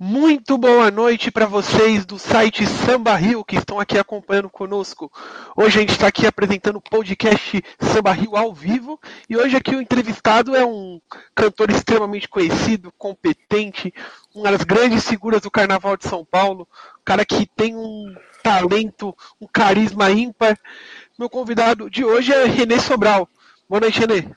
Muito boa noite para vocês do site Samba Rio que estão aqui acompanhando conosco. Hoje a gente está aqui apresentando o podcast Samba Rio ao vivo e hoje aqui o entrevistado é um cantor extremamente conhecido, competente, uma das grandes figuras do Carnaval de São Paulo, um cara que tem um talento, um carisma ímpar. Meu convidado de hoje é Renê Sobral. Boa noite, Renê.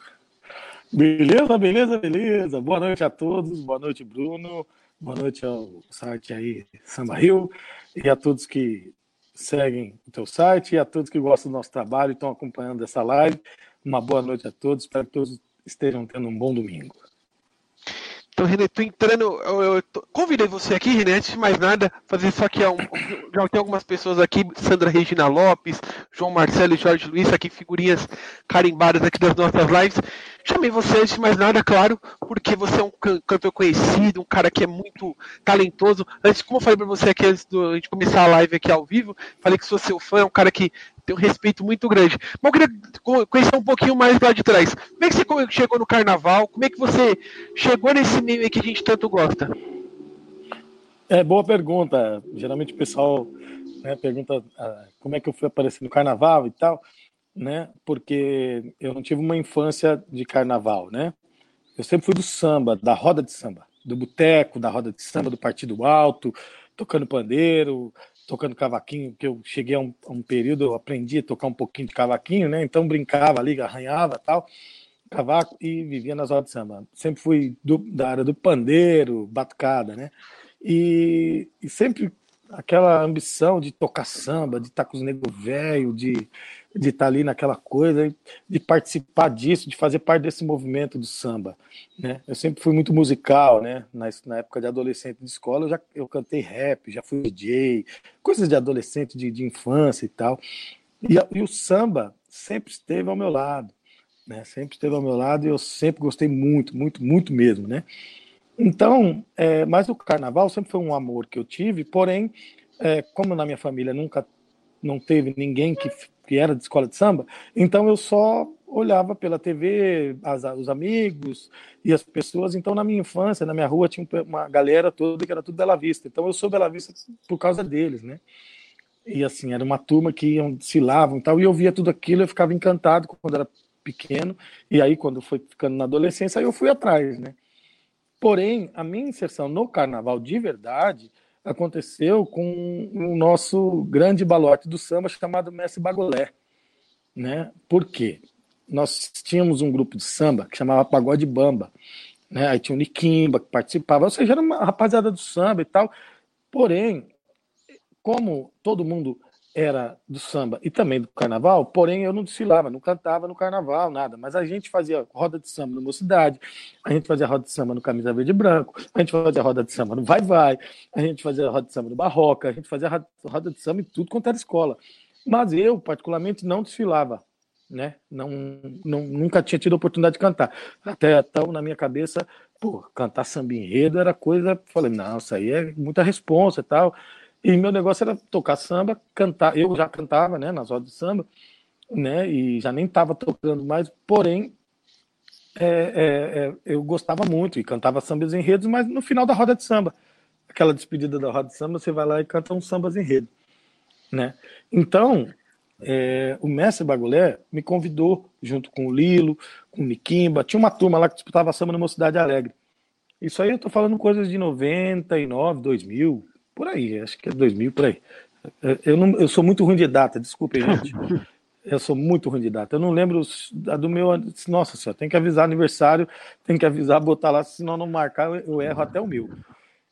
Beleza, beleza, beleza. Boa noite a todos. Boa noite, Bruno. Boa noite ao site aí, Samba Rio, e a todos que seguem o teu site, e a todos que gostam do nosso trabalho e estão acompanhando essa live. Uma boa noite a todos, espero que todos estejam tendo um bom domingo. Então, René, tô entrando. Eu, eu tô, convidei você aqui, René, antes de mais nada, fazer só que um, já tem algumas pessoas aqui, Sandra Regina Lopes, João Marcelo e Jorge Luiz, aqui figurinhas carimbadas aqui das nossas lives. Chamei você antes de mais nada, claro, porque você é um cantor conhecido, um cara que é muito talentoso. Antes, como eu falei para você aqui antes de começar a live aqui ao vivo, falei que sou seu fã, é um cara que tem um respeito muito grande. Mas eu queria conhecer um pouquinho mais lá de trás. Como é que você chegou no carnaval? Como é que você chegou nesse meio que a gente tanto gosta? É, boa pergunta. Geralmente o pessoal né, pergunta ah, como é que eu fui aparecer no carnaval e tal né? Porque eu não tive uma infância de carnaval, né? Eu sempre fui do samba, da roda de samba, do boteco, da roda de samba, do partido alto, tocando pandeiro, tocando cavaquinho, que eu cheguei a um, a um, período, eu aprendi a tocar um pouquinho de cavaquinho, né? Então brincava ali, arranhava tal, cavaco e vivia nas rodas de samba. Sempre fui do, da área do pandeiro, batucada, né? E, e sempre aquela ambição de tocar samba, de estar com os negros velho, de de estar ali naquela coisa, de participar disso, de fazer parte desse movimento do samba. Né? Eu sempre fui muito musical, né? Na, na época de adolescente de escola, eu já eu cantei rap, já fui DJ, coisas de adolescente, de, de infância e tal. E, e o samba sempre esteve ao meu lado, né? Sempre esteve ao meu lado e eu sempre gostei muito, muito, muito mesmo, né? Então, é, mas o carnaval sempre foi um amor que eu tive, porém, é, como na minha família nunca não teve ninguém que que era de escola de samba, então eu só olhava pela TV, as, os amigos e as pessoas. Então, na minha infância, na minha rua, tinha uma galera toda que era tudo Bela Vista. Então, eu sou Bela Vista por causa deles, né? E assim, era uma turma que iam, desfilavam e tal, e eu via tudo aquilo, eu ficava encantado quando era pequeno, e aí quando foi ficando na adolescência, eu fui atrás, né? Porém, a minha inserção no carnaval de verdade aconteceu com o nosso grande balote do samba chamado Mestre Bagolé. Né? Por quê? Nós tínhamos um grupo de samba que chamava Pagode Bamba. Né? Aí tinha o Niquimba que participava, ou seja, era uma rapaziada do samba e tal. Porém, como todo mundo era do samba e também do carnaval, porém eu não desfilava, não cantava no carnaval, nada. Mas a gente fazia roda de samba no Mocidade, a gente fazia roda de samba no Camisa Verde e Branco, a gente fazia roda de samba no Vai Vai, a gente fazia roda de samba no Barroca, a gente fazia roda de samba em tudo quanto era escola. Mas eu, particularmente, não desfilava, né? Não, não, nunca tinha tido a oportunidade de cantar. Até então, na minha cabeça, pô, cantar samba enredo era coisa. Falei, não, isso aí é muita responsa e tal. E meu negócio era tocar samba, cantar. Eu já cantava, né, nas rodas de samba, né, e já nem estava tocando mais, porém, é, é, é, eu gostava muito e cantava sambas enredos, mas no final da roda de samba, aquela despedida da roda de samba, você vai lá e canta um sambas enredo, né? Então, é, o mestre Bagulé me convidou, junto com o Lilo, com o Niquimba, tinha uma turma lá que disputava samba na Mocidade Alegre. Isso aí eu tô falando coisas de 99, 2000, por aí, acho que é 2000, por aí. Eu, não, eu sou muito ruim de data, desculpe, gente. Eu sou muito ruim de data. Eu não lembro a do meu. Nossa senhora, tem que avisar aniversário, tem que avisar, botar lá, senão não marcar, eu erro até o meu.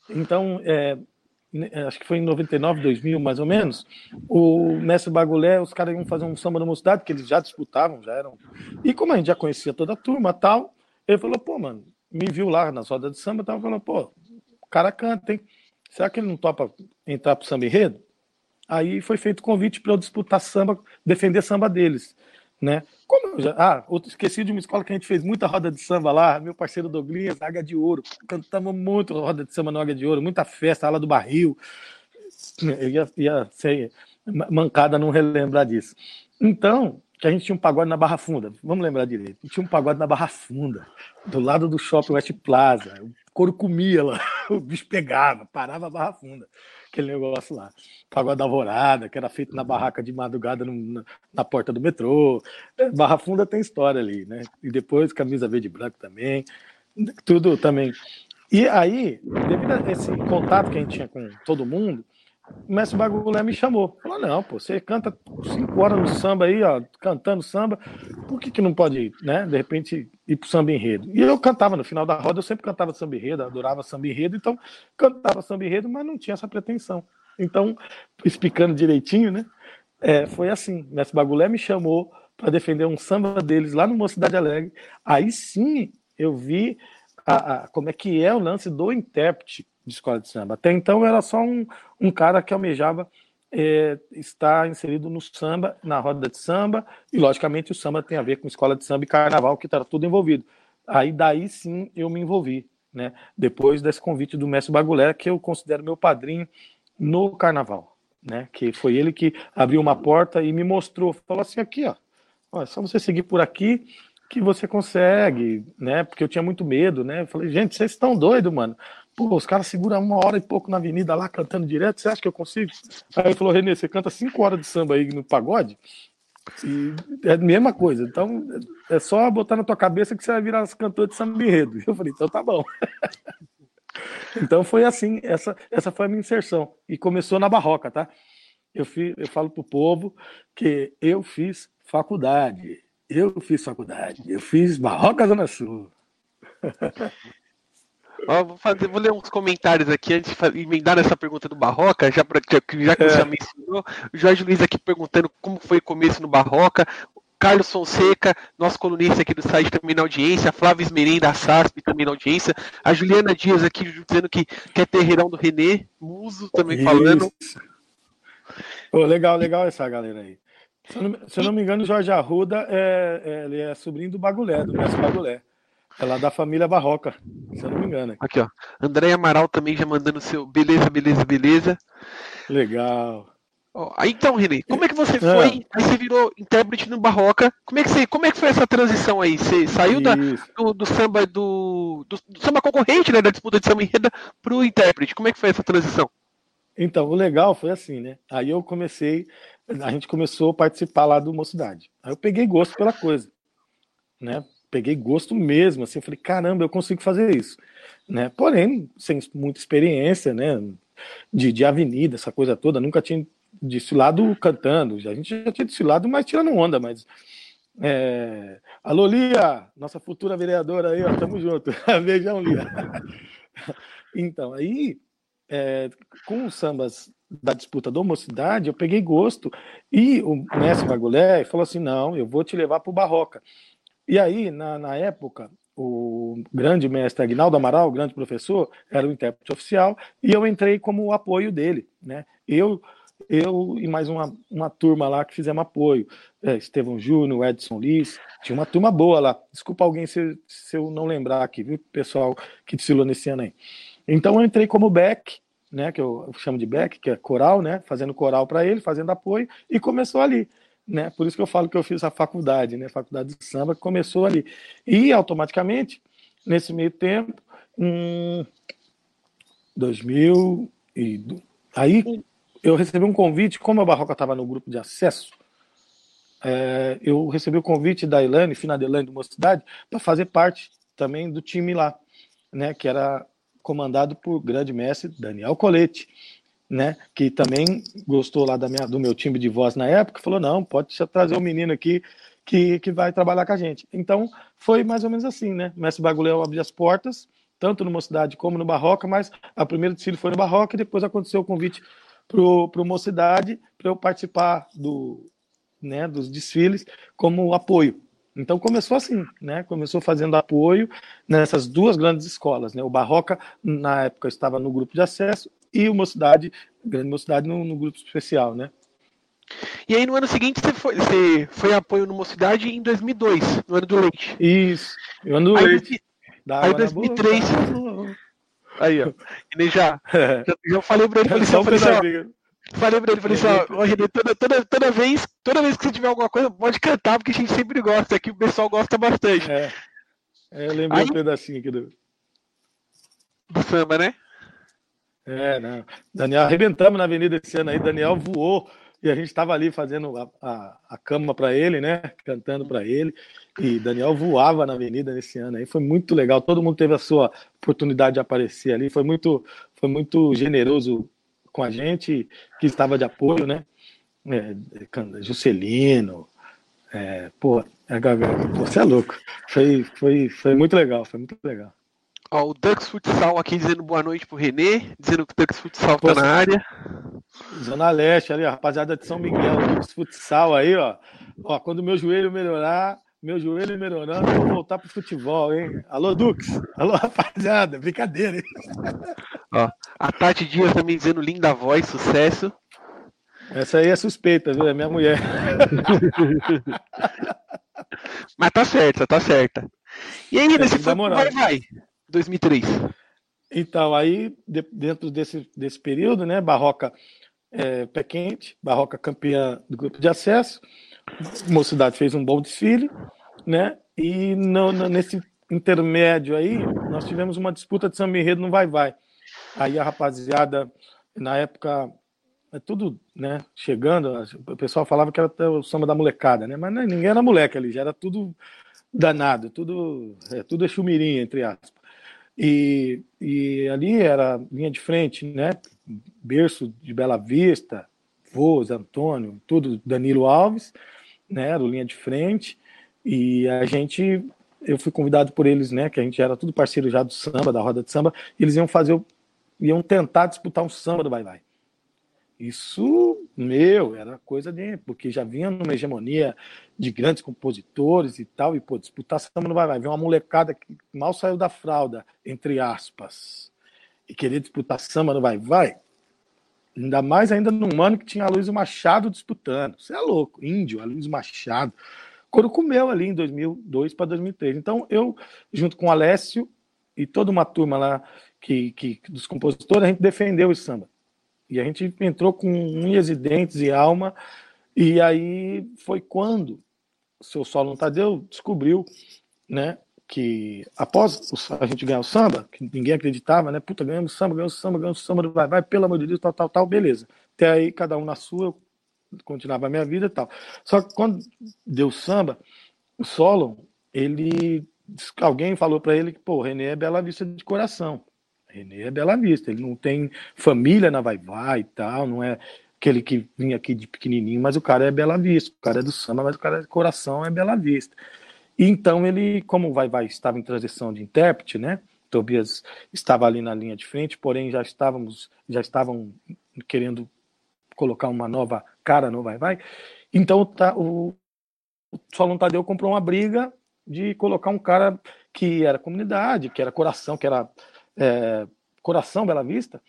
Então, é, acho que foi em 99, 2000, mais ou menos, o mestre Bagulé, os caras iam fazer um samba da mocidade, que eles já disputavam, já eram. E como a gente já conhecia toda a turma tal, ele falou, pô, mano, me viu lá na roda de samba, tava falando, pô, o cara canta, hein? Será que ele não topa entrar para o samba enredo? Aí foi feito o convite para eu disputar samba, defender samba deles. Né? Como já, ah, outro, esqueci de uma escola que a gente fez muita roda de samba lá, meu parceiro Douglas, Águia de Ouro. Cantamos muito roda de samba no Águia de Ouro, muita festa, ala do barril. Eu ia, ia ser mancada não relembrar disso. Então, que a gente tinha um pagode na Barra Funda, vamos lembrar direito. Tinha um pagode na Barra Funda, do lado do shopping West Plaza. O couro comia lá. O bicho pegava, parava a Barra Funda, aquele negócio lá. Pagode da Alvorada, que era feito na barraca de madrugada no, na, na, porta do metrô. É, Barra Funda tem história ali, né? E depois camisa verde e branco também, tudo também. E aí, devido a esse contato que a gente tinha com todo mundo, o mestre Bagulé me chamou. Falou: não, pô, você canta cinco horas no samba aí, ó, cantando samba, por que, que não pode ir, né? De repente ir pro samba enredo. E eu cantava no final da roda, eu sempre cantava samba enredo, adorava samba enredo, então cantava samba enredo, mas não tinha essa pretensão. Então, explicando direitinho, né? É, foi assim: o mestre Bagulé me chamou para defender um samba deles lá no Mocidade Alegre. Aí sim eu vi a, a, como é que é o lance do intérprete de escola de samba. Até então era só um, um cara que almejava é, estar inserido no samba, na roda de samba, e logicamente o samba tem a ver com escola de samba e carnaval, que está tudo envolvido. Aí daí sim eu me envolvi, né? Depois desse convite do mestre Bagulé, que eu considero meu padrinho no carnaval, né? Que foi ele que abriu uma porta e me mostrou, falou assim aqui, ó, ó é só você seguir por aqui que você consegue, né? Porque eu tinha muito medo, né? Eu falei, gente, vocês estão doidos, mano. Pô, os caras seguram uma hora e pouco na avenida lá cantando direto, você acha que eu consigo? Aí ele falou, Renê, você canta cinco horas de samba aí no pagode? E é a mesma coisa. Então, é só botar na tua cabeça que você vai virar cantor de samba enredo. Eu falei, então tá bom. então foi assim, essa, essa foi a minha inserção. E começou na barroca, tá? Eu, fiz, eu falo pro povo que eu fiz faculdade. Eu fiz faculdade. Eu fiz Barroca Zona Sul. Ó, vou, fazer, vou ler uns comentários aqui antes de emendar essa pergunta do Barroca, já, pra, já, já que é. você já mencionou. O Jorge Luiz aqui perguntando como foi o começo no Barroca. Carlos Fonseca, nosso colunista aqui do site também na audiência, Flávio Esmerenda, da SASP também na audiência, a Juliana Dias aqui dizendo que quer terreirão do Renê, Muso também Isso. falando. Oh, legal, legal essa galera aí. Se eu não, se eu não me engano, Jorge Arruda é, é, ele é sobrinho do Bagulé, do mestre Bagulé. É lá da família Barroca, se eu não me engano. Aqui, ó. André Amaral também já mandando seu beleza, beleza, beleza. Legal. Ó, aí então, René, como é que você é. foi? Aí você virou intérprete no Barroca. Como é que, você, como é que foi essa transição aí? Você saiu da, do, do, samba do, do, do, samba concorrente, né, da disputa de samba enreda, pro intérprete. Como é que foi essa transição? Então, o legal foi assim, né? Aí eu comecei, a gente começou a participar lá do Mocidade. Aí eu peguei gosto pela coisa, né? Peguei gosto mesmo, assim, eu falei, caramba, eu consigo fazer isso, né? Porém, sem muita experiência, né, de, de avenida, essa coisa toda, nunca tinha desfilado cantando, a gente já tinha desfilado, mas tirando onda, mas é... Alô, Lia, nossa futura vereadora aí, ó, tamo junto, beijão, Lia. então, aí, é, com os sambas da disputa da mocidade, eu peguei gosto, e o mestre Bagulé falou assim, não, eu vou te levar pro Barroca, e aí, na, na época, o grande mestre Agnaldo Amaral, grande professor, era o intérprete oficial, e eu entrei como apoio dele. Né? Eu, eu e mais uma, uma turma lá que fizemos apoio. É, Estevão Júnior, Edson Liz, tinha uma turma boa lá. Desculpa alguém se, se eu não lembrar aqui, viu, pessoal que desfilou nesse ano aí. Então eu entrei como back, né, que eu chamo de back, que é coral, né, fazendo coral para ele, fazendo apoio, e começou ali né? Por isso que eu falo que eu fiz a faculdade, né? Faculdade de samba que começou ali. E automaticamente, nesse meio tempo, em 2000 e aí eu recebi um convite, como a Barroca estava no grupo de acesso, é, eu recebi o convite da Ilane, Fina Delane do Mocidade, para fazer parte também do time lá, né? Que era comandado por grande mestre Daniel Colete né, que também gostou lá da minha, do meu time de voz na época, falou: não, pode trazer um menino aqui que, que vai trabalhar com a gente. Então, foi mais ou menos assim, né? O mestre Bagulhão abriu as portas, tanto no Mocidade como no Barroca, mas a primeira desfile foi no Barroca e depois aconteceu o convite para o Mocidade para eu participar do, né, dos desfiles como apoio. Então começou assim, né? Começou fazendo apoio nessas duas grandes escolas, né? O Barroca na época estava no grupo de acesso e o Mocidade, Grande Mocidade no, no grupo especial, né? E aí no ano seguinte você foi, você foi apoio no Mocidade em 2002, no ano do leite. Isso, no ano do aí, leite. Aí em 2003. Aí, ó. E já, já, já falei pra ele, falei assim, falei assim, Falei pra ele, falei assim, ó, René, toda, toda, toda, vez, toda vez que você tiver alguma coisa, pode cantar, porque a gente sempre gosta, aqui o pessoal gosta bastante. É, é eu lembrei aí, um pedacinho aqui do... Do samba, né? É, não. Daniel, arrebentamos na avenida esse ano aí. Daniel voou e a gente estava ali fazendo a, a, a cama para ele, né? Cantando para ele. E Daniel voava na avenida nesse ano aí. Foi muito legal. Todo mundo teve a sua oportunidade de aparecer ali. Foi muito, foi muito generoso com a gente que estava de apoio, né? É, Juscelino, é, pô, é, você é louco. Foi, foi, foi muito legal, foi muito legal. Ó, o Dux Futsal aqui dizendo boa noite pro Renê, dizendo que o Dux Futsal tá na área. Zona Leste ali, ó, rapaziada de São Miguel, Dux Futsal aí, ó. Ó, quando o meu joelho melhorar, meu joelho melhorando, eu vou voltar pro futebol, hein? Alô, Dux. Alô, rapaziada. Brincadeira, hein? Ó, a Tati Dias também dizendo linda voz, sucesso. Essa aí é suspeita, viu? É minha mulher. Mas tá certa, tá certa. E aí, nesse é, vai, vai. 2003. Então, aí, de, dentro desse, desse período, né, Barroca é, pé quente, Barroca campeã do grupo de acesso, Mocidade fez um bom desfile, né, e no, no, nesse intermédio aí, nós tivemos uma disputa de samba enredo no vai-vai. Aí a rapaziada, na época, é tudo, né, chegando, o pessoal falava que era o samba da molecada, né, mas ninguém era moleque ali, já era tudo danado, tudo, é, tudo é chumirinha, entre aspas. E, e ali era linha de frente, né? Berço de Bela Vista, Voz, Antônio, tudo Danilo Alves, né? Era linha de frente. E a gente, eu fui convidado por eles, né? Que a gente era tudo parceiro já do samba, da roda de samba. Eles iam fazer, iam tentar disputar um samba do Vai Vai. Isso, meu, era coisa de. Porque já vinha numa hegemonia de grandes compositores e tal, e, pô, disputar samba não vai, vai. Vem uma molecada que mal saiu da fralda, entre aspas, e querer disputar samba não vai, vai. Ainda mais ainda num ano que tinha a Luiz Machado disputando. Você é louco, índio, a Luiz Machado. Coro comeu ali em 2002 para 2003. Então, eu, junto com o Alessio e toda uma turma lá que, que dos compositores, a gente defendeu esse samba. E a gente entrou com unhas e dentes e alma. E aí foi quando o seu Solon Tadeu descobriu, né, que após a gente ganhar o samba, que ninguém acreditava, né, puta, ganhamos samba, ganhamos samba, ganhamos samba, vai, vai, pelo amor de Deus, tal, tal, tal, beleza. Até aí, cada um na sua, eu continuava a minha vida e tal. Só que quando deu samba, o Solon, ele, alguém falou para ele que, pô, o René é Bela Vista de coração. Renê é Bela Vista, ele não tem família na Vai Vai e tal, não é aquele que vinha aqui de pequenininho, mas o cara é Bela Vista, o cara é do samba, mas o cara é de coração é Bela Vista. E então ele, como o Vai Vai estava em transição de intérprete, né? Tobias estava ali na linha de frente, porém já estávamos, já estavam querendo colocar uma nova cara no Vai Vai. Então tá, o, o Solon Tadeu comprou uma briga de colocar um cara que era comunidade, que era coração, que era é, Coração Bela Vista,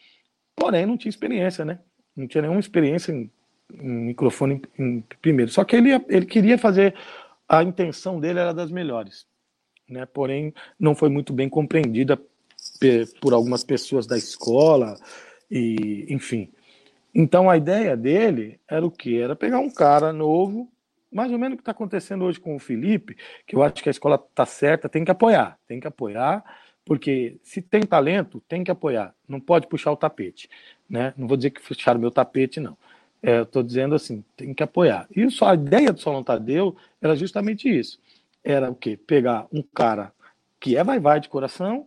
porém não tinha experiência, né? Não tinha nenhuma experiência em, em microfone em, em, primeiro. Só que ele, ele queria fazer, a intenção dele era das melhores, né? Porém não foi muito bem compreendida por algumas pessoas da escola e, enfim. Então a ideia dele era o que? Era pegar um cara novo, mais ou menos o que está acontecendo hoje com o Felipe, que eu acho que a escola está certa, tem que apoiar, tem que apoiar porque se tem talento, tem que apoiar, não pode puxar o tapete. Né? Não vou dizer que puxaram meu tapete, não. É, Estou dizendo assim, tem que apoiar. E só a ideia do Solon Tadeu era justamente isso. Era o quê? Pegar um cara que é vai-vai de coração,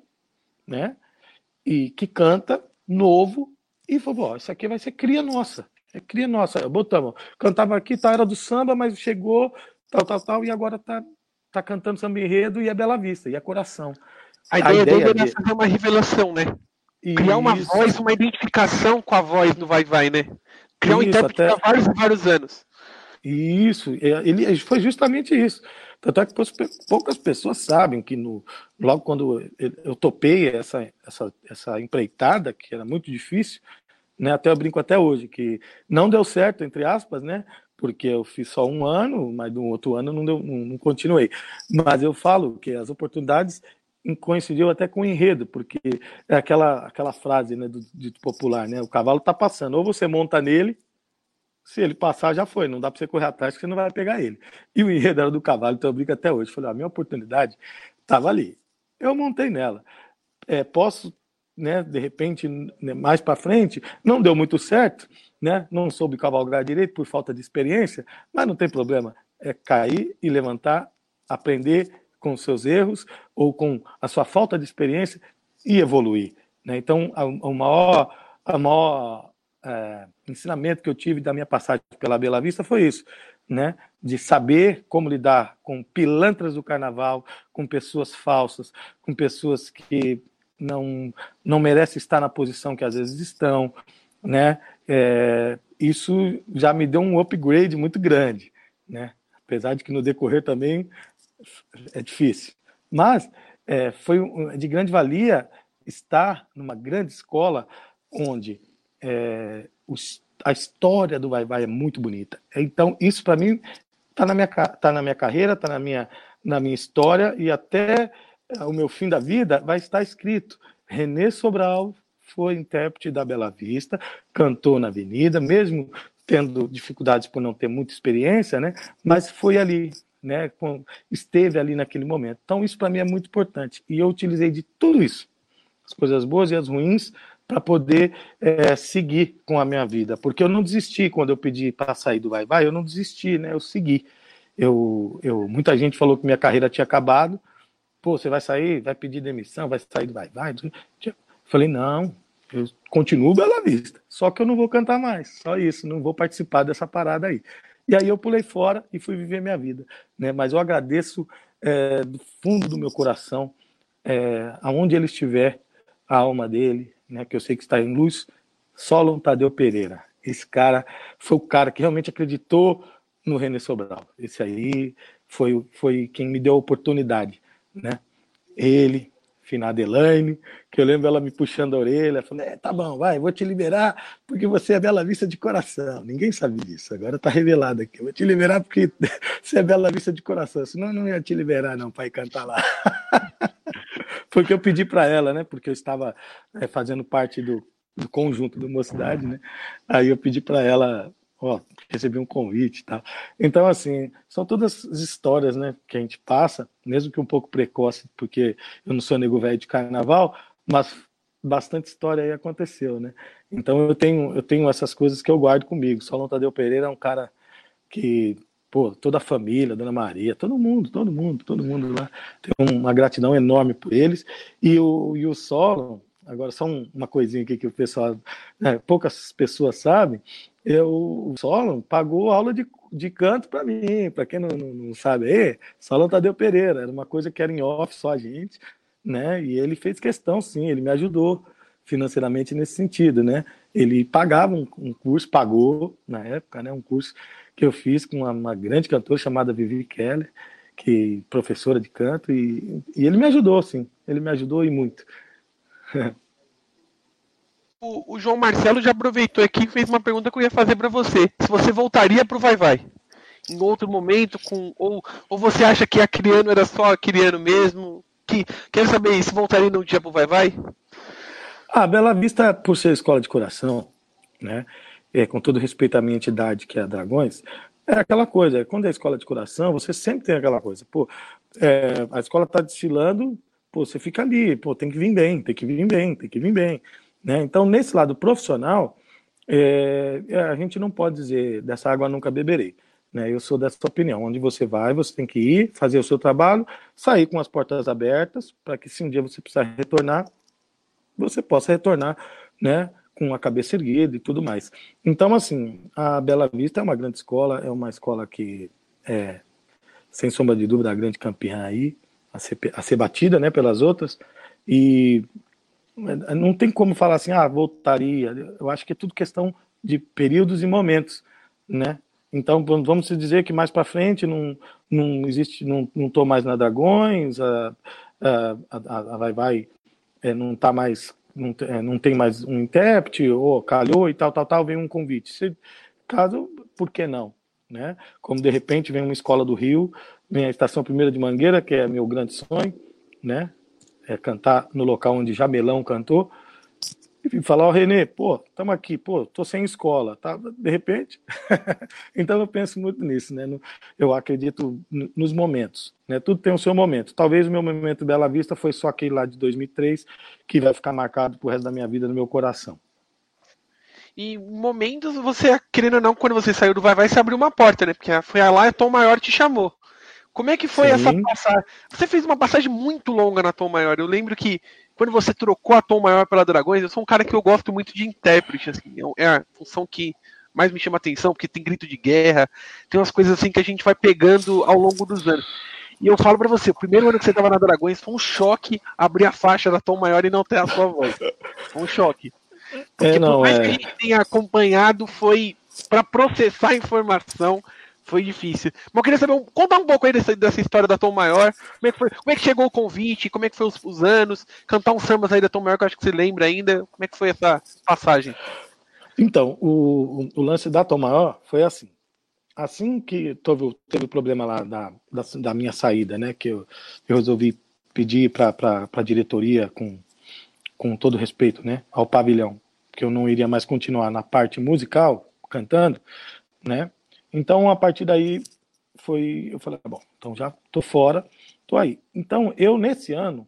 né? E que canta novo e falou, isso aqui vai ser cria nossa. É cria nossa. Botamos, cantava aqui, tá, era do samba, mas chegou, tal, tal, tal, e agora tá, tá cantando samba enredo e é Bela Vista, e é coração. A ideia, a ideia dele era fazer uma revelação, né? Criar uma Isso. voz, uma identificação com a voz no Vai Vai, né? Criar um intérprete até... há vários e vários anos. Isso, ele foi justamente isso. Tanto é que poucas pessoas sabem que no, logo quando eu topei essa, essa, essa empreitada, que era muito difícil, né, até eu brinco até hoje, que não deu certo, entre aspas, né, porque eu fiz só um ano, mas no outro ano não, deu, não, não continuei. Mas eu falo que as oportunidades coincidiu até com o enredo, porque é aquela, aquela frase né, do dito popular, né? O cavalo está passando, ou você monta nele, se ele passar, já foi, não dá para você correr atrás, que você não vai pegar ele. E o enredo era do cavalo, então eu brinco até hoje. Falei, a minha oportunidade estava ali. Eu montei nela. É, posso né, de repente, né, mais para frente, não deu muito certo, né, não soube cavalgar direito por falta de experiência, mas não tem problema, é cair e levantar, aprender com seus erros ou com a sua falta de experiência e evoluir. Né? Então, o maior, a maior é, ensinamento que eu tive da minha passagem pela Bela Vista foi isso, né? de saber como lidar com pilantras do carnaval, com pessoas falsas, com pessoas que não, não merecem estar na posição que às vezes estão. Né? É, isso já me deu um upgrade muito grande. Né? Apesar de que no decorrer também é difícil. Mas é, foi de grande valia estar numa grande escola onde é, os, a história do Vai Vai é muito bonita. Então, isso para mim está na, minha, tá na minha carreira, está na minha, na minha história e até o meu fim da vida vai estar escrito. René Sobral foi intérprete da Bela Vista, cantou na Avenida, mesmo tendo dificuldades por não ter muita experiência, né? Mas foi ali, né? esteve ali naquele momento. Então isso para mim é muito importante e eu utilizei de tudo isso, as coisas boas e as ruins, para poder é, seguir com a minha vida, porque eu não desisti quando eu pedi para sair do Vai Vai, eu não desisti, né? Eu segui. Eu, eu, muita gente falou que minha carreira tinha acabado. Pô, você vai sair, vai pedir demissão, vai sair do Vai Vai? Falei, não, eu continuo Bela Vista, só que eu não vou cantar mais, só isso, não vou participar dessa parada aí. E aí eu pulei fora e fui viver minha vida. Né? Mas eu agradeço é, do fundo do meu coração, é, aonde ele estiver, a alma dele, né, que eu sei que está em luz, Solon Tadeu Pereira. Esse cara foi o cara que realmente acreditou no René Sobral. Esse aí foi, foi quem me deu a oportunidade. Né? Ele, finada Elaine, que eu lembro ela me puxando a orelha, falando, é, tá bom, vai, vou te liberar porque você é Bela Vista de coração. Ninguém sabe disso, agora tá revelado aqui. Vou te liberar porque você é Bela Vista de coração, senão eu não ia te liberar não para ir cantar lá. porque eu pedi para ela, né, porque eu estava é, fazendo parte do, do conjunto da mocidade, né, aí eu pedi para ela ó, recebi um convite e tal. Então, assim, são todas as histórias, né, que a gente passa, mesmo que um pouco precoce, porque eu não sou nego velho de carnaval, mas bastante história aí aconteceu, né? Então eu tenho, eu tenho essas coisas que eu guardo comigo. Solon Tadeu Pereira é um cara que, pô, toda a família, Dona Maria, todo mundo, todo mundo, todo mundo lá tem uma gratidão enorme por eles. E o, e o Solon, agora só uma coisinha aqui que o pessoal, né, poucas pessoas sabem, eu, o Solon pagou aula de, de canto para mim, para quem não, não, não, sabe aí, Solon Tadeu Pereira, era uma coisa que era em off só a gente, né? E ele fez questão, sim, ele me ajudou financeiramente nesse sentido, né? Ele pagava um, um curso, pagou na época, né? Um curso que eu fiz com uma, uma grande cantora chamada Vivi Keller, que professora de canto e, e ele me ajudou, sim, ele me ajudou e muito. o, o, João Marcelo já aproveitou aqui e fez uma pergunta que eu ia fazer para você. Se você voltaria para o Vai Vai? Em outro momento, com ou, ou você acha que Acriano era só Acriano mesmo? Que, saber se voltaria num dia para o Vai Vai? Ah, Bela Vista, por ser escola de coração, né? É, com todo respeito à minha entidade, que é a Dragões, é aquela coisa, quando é escola de coração, você sempre tem aquela coisa, pô, é, a escola está desfilando, pô, você fica ali, pô, tem que vir bem, tem que vir bem, tem que vir bem. Né? Então, nesse lado profissional, é, é, a gente não pode dizer dessa água nunca beberei. Né? Eu sou dessa opinião. Onde você vai, você tem que ir, fazer o seu trabalho, sair com as portas abertas, para que se um dia você precisar retornar, você possa retornar né, com a cabeça erguida e tudo mais. Então, assim, a Bela Vista é uma grande escola, é uma escola que é, sem sombra de dúvida, a grande campeã aí, a ser, a ser batida né, pelas outras. E não tem como falar assim, ah, voltaria. Eu acho que é tudo questão de períodos e momentos, né? Então, vamos dizer que mais para frente não, não existe, não estou mais na Dragões, a, a, a, a Vai Vai é, não está mais, não, é, não tem mais um intérprete, ou calhou e tal, tal, tal, vem um convite. Se, caso, por que não? Né? Como de repente vem uma escola do Rio, vem a Estação Primeira de Mangueira, que é meu grande sonho, né? É, cantar no local onde Jamelão cantou, e falar, ó, oh, Renê, pô, estamos aqui, pô, tô sem escola, tá? De repente. então eu penso muito nisso, né? Eu acredito nos momentos, né? Tudo tem o seu momento. Talvez o meu momento Bela Vista foi só aquele lá de 2003, que vai ficar marcado pro resto da minha vida no meu coração. E momentos, você, querendo ou não, quando você saiu do Vai Vai, você abriu uma porta, né? Porque foi lá e Tom Maior te chamou. Como é que foi Sim. essa passagem? Você fez uma passagem muito longa na Tom Maior. Eu lembro que quando você trocou a Tom Maior pela Dragões, eu sou um cara que eu gosto muito de intérprete, assim, é, é a função que mais me chama atenção, porque tem grito de guerra, tem umas coisas assim que a gente vai pegando ao longo dos anos. E eu falo para você, o primeiro ano que você tava na Dragões foi um choque abrir a faixa da Tom Maior e não ter a sua voz. Foi um choque. Porque é, não, por mais é... que a gente tenha acompanhado, foi para processar a informação, foi difícil. Mas eu queria saber, contar um pouco aí dessa, dessa história da Tom Maior. Como é que, foi, como é que chegou o convite? Como é que foi os, os anos? Cantar uns sambas aí da Tom Maior, que eu acho que você lembra ainda. Como é que foi essa passagem? Então, o, o lance da Tom Maior foi assim. Assim que teve, teve o problema lá da, da, da, minha saída, né? Que eu, eu resolvi pedir para a diretoria, com, com todo respeito, né? Ao pavilhão, que eu não iria mais continuar na parte musical, cantando, né? Então, a partir daí, foi, eu falei, ah, bom, então já tô fora, tô aí. Então, eu, nesse ano,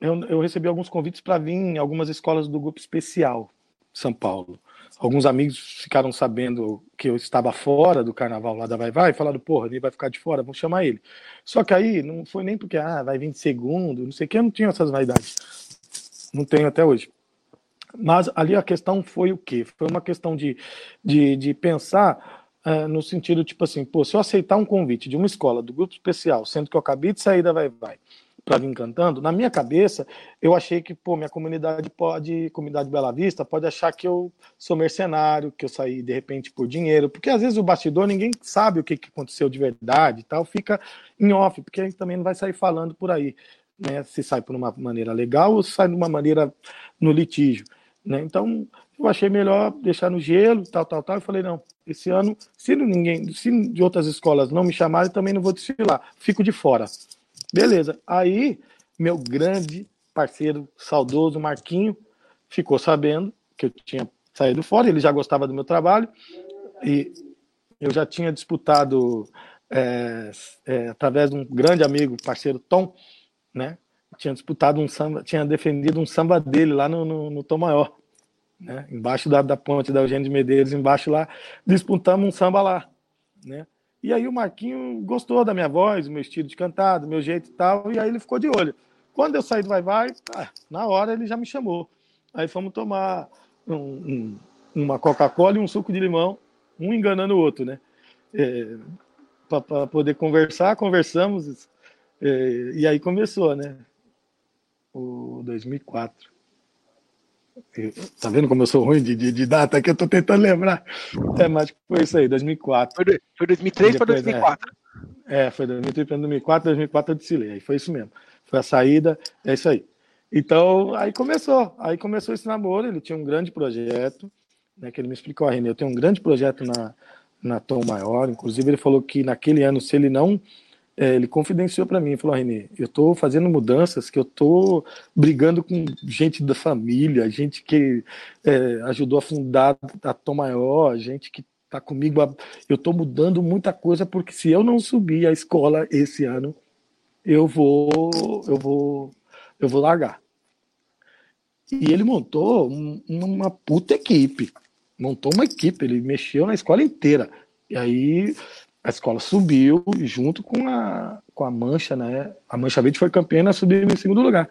eu, eu recebi alguns convites para vir em algumas escolas do grupo especial São Paulo. Alguns amigos ficaram sabendo que eu estava fora do carnaval lá da Vai Vai e falaram, porra, ele vai ficar de fora, vamos chamar ele. Só que aí não foi nem porque, ah, vai vir de segundo, não sei o que, eu não tinha essas vaidades. Não tenho até hoje. Mas ali a questão foi o quê? Foi uma questão de, de, de pensar é, no sentido tipo assim, pô, se eu aceitar um convite de uma escola, do grupo especial, sendo que eu acabei de sair da Vai Vai para vir cantando, na minha cabeça, eu achei que, pô, minha comunidade pode, comunidade Bela Vista, pode achar que eu sou mercenário, que eu saí de repente por dinheiro, porque às vezes o bastidor ninguém sabe o que, que aconteceu de verdade e tal, fica em off, porque a gente também não vai sair falando por aí, né, se sai por uma maneira legal ou se sai de uma maneira no litígio, né, então eu achei melhor deixar no gelo, tal, tal, tal. Eu falei, não, esse ano, se ninguém, se de outras escolas não me chamarem, também não vou desfilar, fico de fora. Beleza. Aí, meu grande parceiro, saudoso Marquinho, ficou sabendo que eu tinha saído fora, ele já gostava do meu trabalho, e eu já tinha disputado, é, é, através de um grande amigo, parceiro Tom, né? Tinha disputado um samba, tinha defendido um samba dele lá no, no, no Tom Maior né? Embaixo da, da ponte da Eugênio de Medeiros, embaixo lá, disputamos um samba lá, né? E aí o Marquinho gostou da minha voz, do meu estilo de cantar, do meu jeito e tal, e aí ele ficou de olho. Quando eu saí do Vai Vai, ah, na hora ele já me chamou. Aí fomos tomar um, um, uma Coca-Cola e um suco de limão, um enganando o outro, né? É, para poder conversar, conversamos, é, e aí começou, né? O 2004. Tá vendo como eu sou ruim de, de, de data que eu tô tentando lembrar. É, mas foi isso aí, 2004. Foi, foi 2003 para 2004. É, é, foi 2003 para 2004, 2004 eu desfilei. Aí foi isso mesmo. Foi a saída, é isso aí. Então, aí começou. Aí começou esse namoro. Ele tinha um grande projeto, né, que ele me explicou, a Renê, eu tenho um grande projeto na, na Tom Maior. Inclusive, ele falou que naquele ano, se ele não é, ele confidenciou para mim, falou, Renê, eu estou fazendo mudanças, que eu estou brigando com gente da família, gente que é, ajudou a fundar a Tom Maior, gente que está comigo, eu estou mudando muita coisa, porque se eu não subir a escola esse ano, eu vou, eu vou, eu vou largar. E ele montou um, uma puta equipe, montou uma equipe, ele mexeu na escola inteira. E aí a escola subiu junto com a, com a Mancha, né? A Mancha Verde foi campeã, subiu em segundo lugar.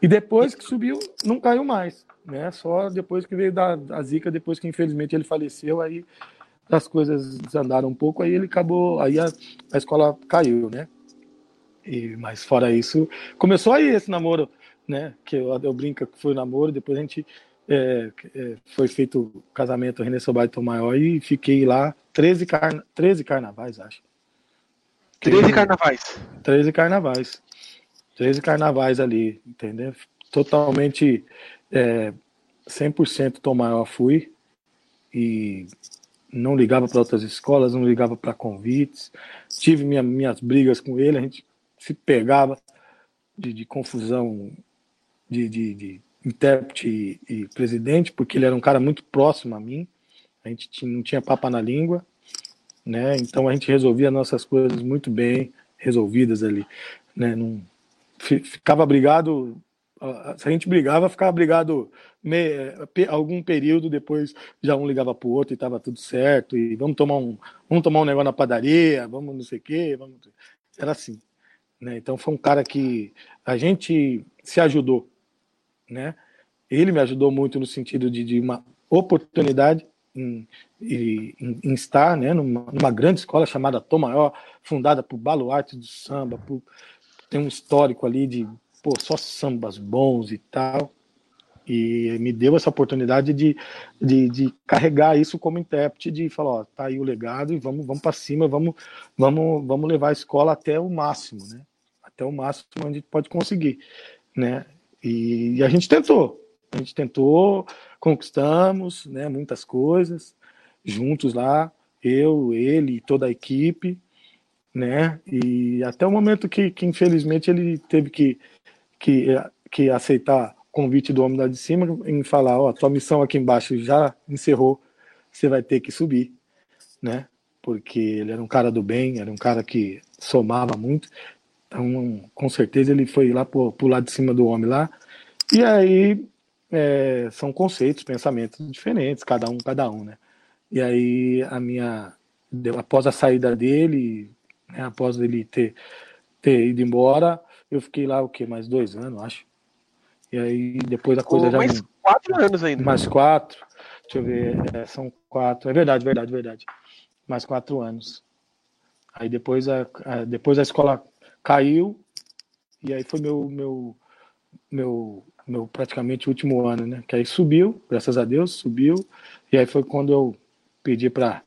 E depois que subiu, não caiu mais, né? Só depois que veio da, da zica, depois que infelizmente ele faleceu, aí as coisas desandaram um pouco, aí ele acabou, aí a, a escola caiu, né? E, mas fora isso, começou aí esse namoro, né? Que eu, eu brinco que foi namoro, depois a gente é, é, foi feito casamento René Sobaito Maior e fiquei lá 13, carna... 13 carnavais, acho. 13 carnavais. 13 carnavais. 13 carnavais ali, entendeu? Totalmente é, 100% Tom Maior fui e não ligava para outras escolas, não ligava para convites. Tive minha, minhas brigas com ele, a gente se pegava de, de confusão, de, de, de intérprete e, e, presidente, porque ele era um cara muito próximo a mim. A gente não tinha papa na língua, né? Então a gente resolvia nossas coisas muito bem resolvidas ali, né? Não, ficava brigado se a gente brigava, ficava brigado me, algum período, depois já um ligava pro outro e tava tudo certo, e vamos tomar um, vamos tomar um negócio na padaria, vamos não sei o quê, vamos... era assim. Né? Então foi um cara que a gente se ajudou, né? Ele me ajudou muito no sentido de, de uma oportunidade em, em, em, estar né, numa, numa, grande escola chamada Tom Maior, fundada por baluarte do samba, por, tem um histórico ali de pô, só sambas bons e tal. E me deu essa oportunidade de, de, de carregar isso como intérprete, de falar, ó, tá aí o legado e vamos, vamos para cima, vamos, vamos, vamos levar a escola até o máximo, né? Até o máximo onde a gente pode conseguir, né? E, e a gente tentou, a gente tentou, conquistamos, né, muitas coisas juntos lá, eu, ele e toda a equipe, né? E até o momento que, que infelizmente ele teve que que, que aceitar o convite do homem lá de cima em falar, ó, tua missão aqui embaixo já encerrou, você vai ter que subir, né? Porque ele era um cara do bem, era um cara que somava muito. Então, com certeza ele foi lá pro, pro lado de cima do homem lá. E aí é, são conceitos, pensamentos diferentes, cada um, cada um, né? E aí a minha, após a saída dele, né, após ele ter, ter ido embora, eu fiquei lá o quê? Mais dois anos, acho. E aí depois a coisa já. Mais quatro anos ainda. Mais quatro. Deixa eu ver. É, são quatro. É verdade, verdade, verdade. Mais quatro anos. Aí depois a, a, depois a escola caiu. E aí foi meu, meu, meu, meu praticamente último ano, né? Que aí subiu, graças a Deus, subiu. E aí foi quando eu pedi para.